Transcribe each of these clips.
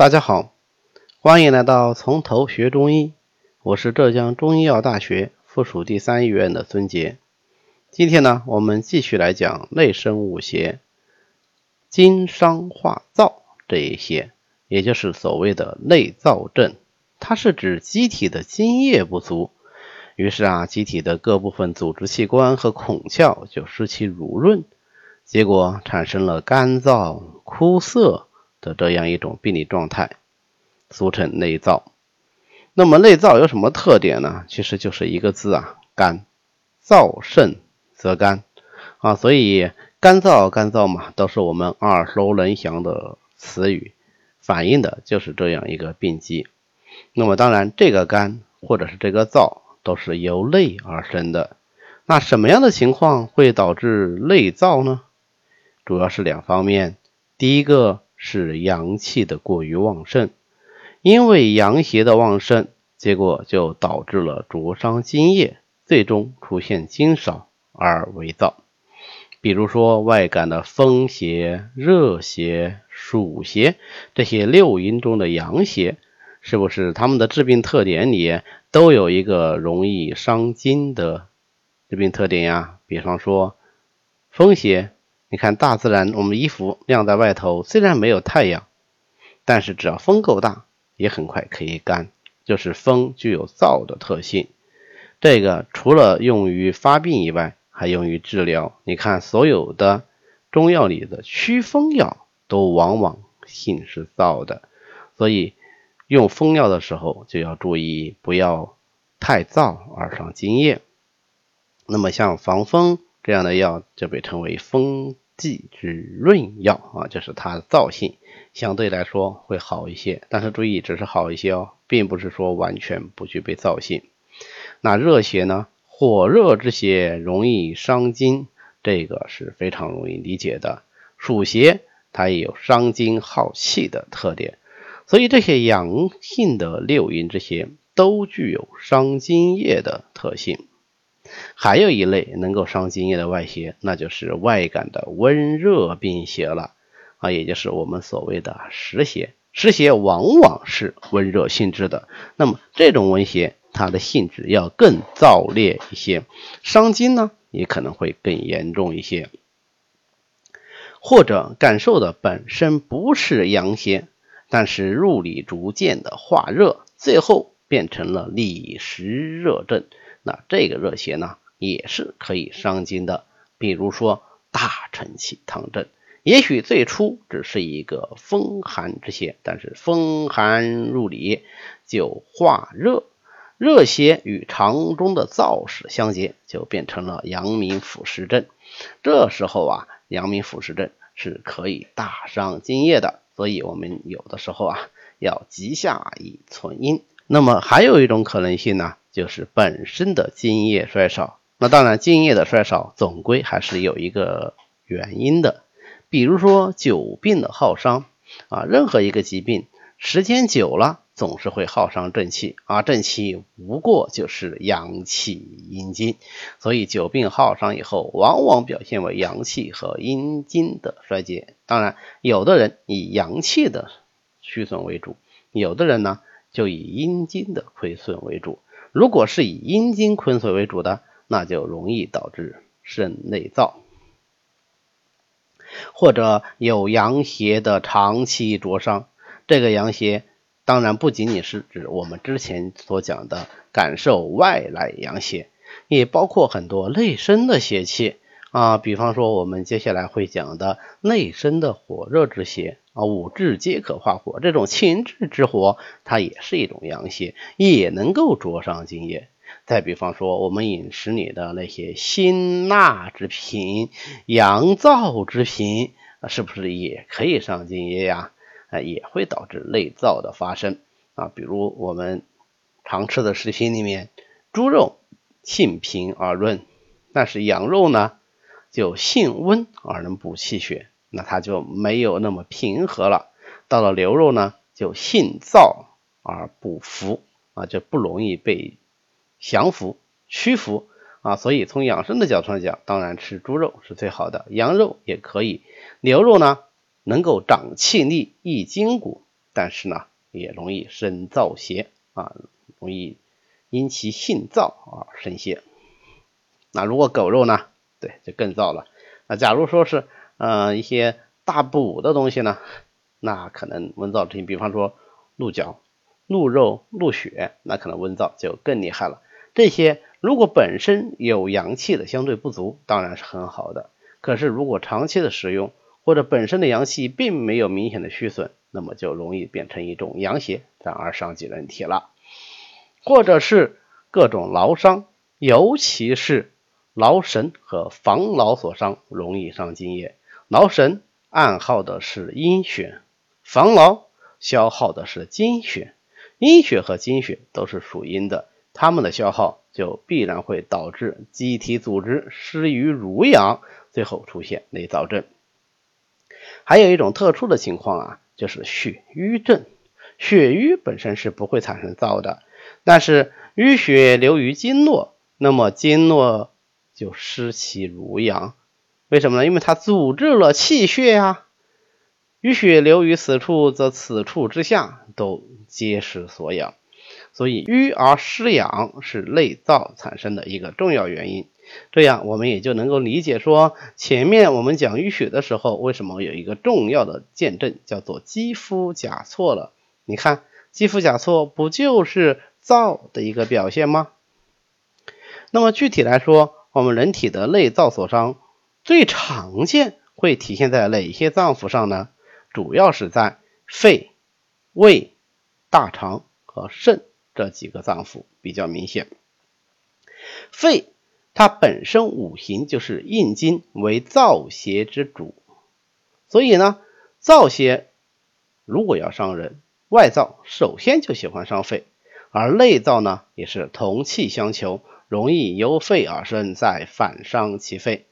大家好，欢迎来到从头学中医。我是浙江中医药大学附属第三医院的孙杰。今天呢，我们继续来讲内生五邪，经伤化燥这一些，也就是所谓的内燥症。它是指机体的津液不足，于是啊，机体的各部分组织器官和孔窍就失其濡润，结果产生了干燥、枯涩。的这样一种病理状态，俗称内燥。那么内燥有什么特点呢？其实就是一个字啊，干。燥盛则干啊，所以干燥干燥嘛，都是我们耳熟能详的词语，反映的就是这样一个病机。那么当然，这个干或者是这个燥都是由内而生的。那什么样的情况会导致内燥呢？主要是两方面，第一个。是阳气的过于旺盛，因为阳邪的旺盛，结果就导致了灼伤津液，最终出现津少而为燥。比如说外感的风邪、热邪、暑邪这些六淫中的阳邪，是不是他们的致病特点里都有一个容易伤津的致病特点呀？比方说风邪。你看，大自然，我们衣服晾在外头，虽然没有太阳，但是只要风够大，也很快可以干。就是风具有燥的特性，这个除了用于发病以外，还用于治疗。你看，所有的中药里的祛风药都往往性是燥的，所以用风药的时候就要注意，不要太燥而伤津液。那么像防风。这样的药就被称为风剂之润药啊，就是它的燥性相对来说会好一些，但是注意只是好一些哦，并不是说完全不具备燥性。那热邪呢？火热之邪容易伤津，这个是非常容易理解的。暑邪它也有伤津耗气的特点，所以这些阳性的六淫之邪都具有伤津液的特性。还有一类能够伤津液的外邪，那就是外感的温热病邪了啊，也就是我们所谓的湿邪。湿邪往往是温热性质的，那么这种温邪，它的性质要更燥烈一些，伤津呢也可能会更严重一些。或者感受的本身不是阳邪，但是入里逐渐的化热，最后变成了里实热症。那这个热邪呢，也是可以伤津的，比如说大承气汤症，也许最初只是一个风寒之邪，但是风寒入里就化热，热邪与肠中的燥湿相结，就变成了阳明腑实症。这时候啊，阳明腑实症是可以大伤津液的，所以我们有的时候啊，要急下以存阴。那么还有一种可能性呢？就是本身的津液衰少，那当然津液的衰少总归还是有一个原因的，比如说久病的耗伤啊，任何一个疾病时间久了总是会耗伤正气啊，正气无过就是阳气阴精，所以久病耗伤以后，往往表现为阳气和阴精的衰竭。当然，有的人以阳气的虚损为主，有的人呢就以阴精的亏损为主。如果是以阴经亏损为主的，那就容易导致肾内燥，或者有阳邪的长期灼伤。这个阳邪当然不仅仅是指我们之前所讲的感受外来阳邪，也包括很多内生的邪气。啊，比方说我们接下来会讲的内生的火热之邪啊，五志皆可化火，这种情志之火，它也是一种阳邪，也能够灼伤津液。再比方说我们饮食里的那些辛辣之品、阳燥之品，是不是也可以伤津液呀？啊，也会导致内燥的发生啊。比如我们常吃的食品里面，猪肉性平而润，但是羊肉呢？就性温而能补气血，那它就没有那么平和了。到了牛肉呢，就性燥而不服啊，就不容易被降服、屈服啊。所以从养生的角度来讲，当然吃猪肉是最好的，羊肉也可以。牛肉呢，能够长气力、益筋骨，但是呢，也容易生燥邪啊，容易因其性燥而生邪。那如果狗肉呢？对，就更燥了。那假如说是呃一些大补的东西呢，那可能温燥之情，比方说鹿角、鹿肉、鹿血，那可能温燥就更厉害了。这些如果本身有阳气的相对不足，当然是很好的。可是如果长期的使用，或者本身的阳气并没有明显的虚损，那么就容易变成一种阳邪，反而伤及人体了。或者是各种劳伤，尤其是劳神和防劳所伤，容易伤津液。劳神暗耗的是阴血，防劳消耗的是精血。阴血和精血都是属阴的，它们的消耗就必然会导致机体组织失于濡养，最后出现内燥症。还有一种特殊的情况啊，就是血瘀症。血瘀本身是不会产生燥的，但是淤血流于经络，那么经络就失其濡养。为什么呢？因为它阻滞了气血啊。淤血流于此处，则此处之下都皆是所养，所以瘀而失养是内燥产生的一个重要原因。这样我们也就能够理解说，前面我们讲淤血的时候，为什么有一个重要的见证叫做肌肤甲错了？你看，肌肤甲错不就是燥的一个表现吗？那么具体来说，我们人体的内燥所伤，最常见会体现在哪些脏腑上呢？主要是在肺、胃、大肠和肾这几个脏腑比较明显。肺。它本身五行就是印金为燥邪之主，所以呢，燥邪如果要伤人，外燥首先就喜欢伤肺，而内燥呢也是同气相求，容易由肺而生，再反伤其肺。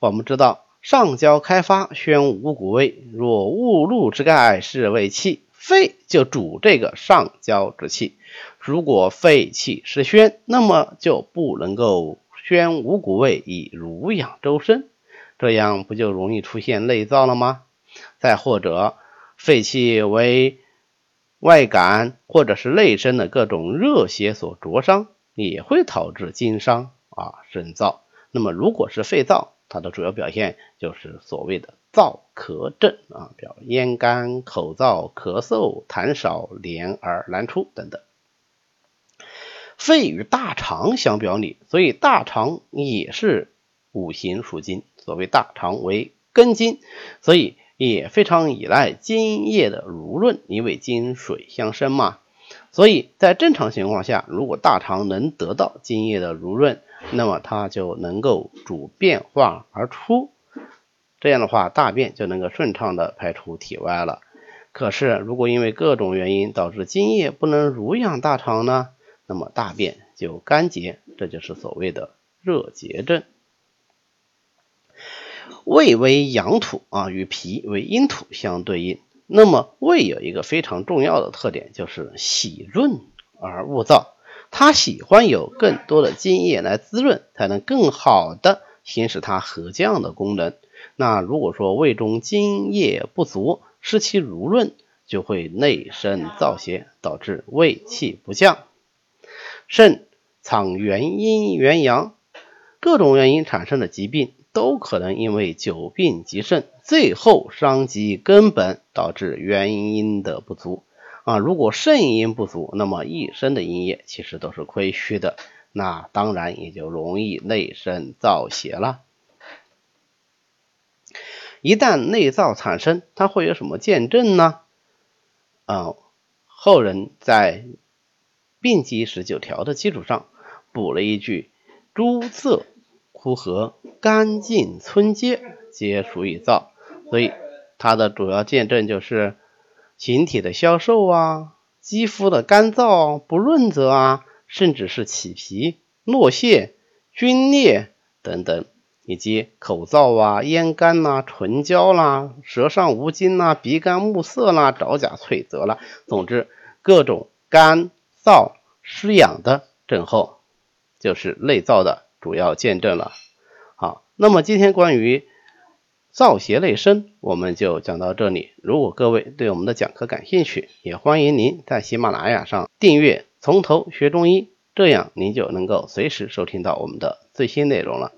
我们知道上焦开发，宣五谷味，若误入之盖，是为气，肺就主这个上焦之气。如果肺气失宣，那么就不能够。宣五谷味以濡养周身，这样不就容易出现内燥了吗？再或者肺气为外感或者是内生的各种热邪所灼伤，也会导致经伤啊生燥。那么如果是肺燥，它的主要表现就是所谓的燥咳症啊，表咽干、口燥、咳嗽、痰少、连而难出等等。肺与大肠相表里，所以大肠也是五行属金。所谓大肠为根金，所以也非常依赖津液的濡润，因为金水相生嘛。所以在正常情况下，如果大肠能得到津液的濡润，那么它就能够主变化而出，这样的话大便就能够顺畅的排出体外了。可是如果因为各种原因导致津液不能濡养大肠呢？那么大便就干结，这就是所谓的热结症。胃为阳土啊，与脾为阴土相对应。那么胃有一个非常重要的特点，就是喜润而恶燥，它喜欢有更多的津液来滋润，才能更好的行使它和降的功能。那如果说胃中津液不足，湿气濡润，就会内生燥邪，导致胃气不降。肾藏元阴元阳，各种原因产生的疾病都可能因为久病及肾，最后伤及根本，导致元阴的不足啊。如果肾阴不足，那么一身的阴液其实都是亏虚的，那当然也就容易内生燥邪了。一旦内燥产生，它会有什么见证呢？啊，后人在。病机十九条的基础上，补了一句：诸色枯涸，干净村街，皆属于燥。所以它的主要见证就是形体的消瘦啊，肌肤的干燥不润泽啊，甚至是起皮、落屑、皲裂等等，以及口燥啊、咽干呐、唇焦啦、舌上无津呐、鼻干目涩啦、爪甲脆泽啦，总之各种干。燥湿痒的症候，就是内燥的主要见证了。好，那么今天关于造邪内生，我们就讲到这里。如果各位对我们的讲课感兴趣，也欢迎您在喜马拉雅上订阅《从头学中医》，这样您就能够随时收听到我们的最新内容了。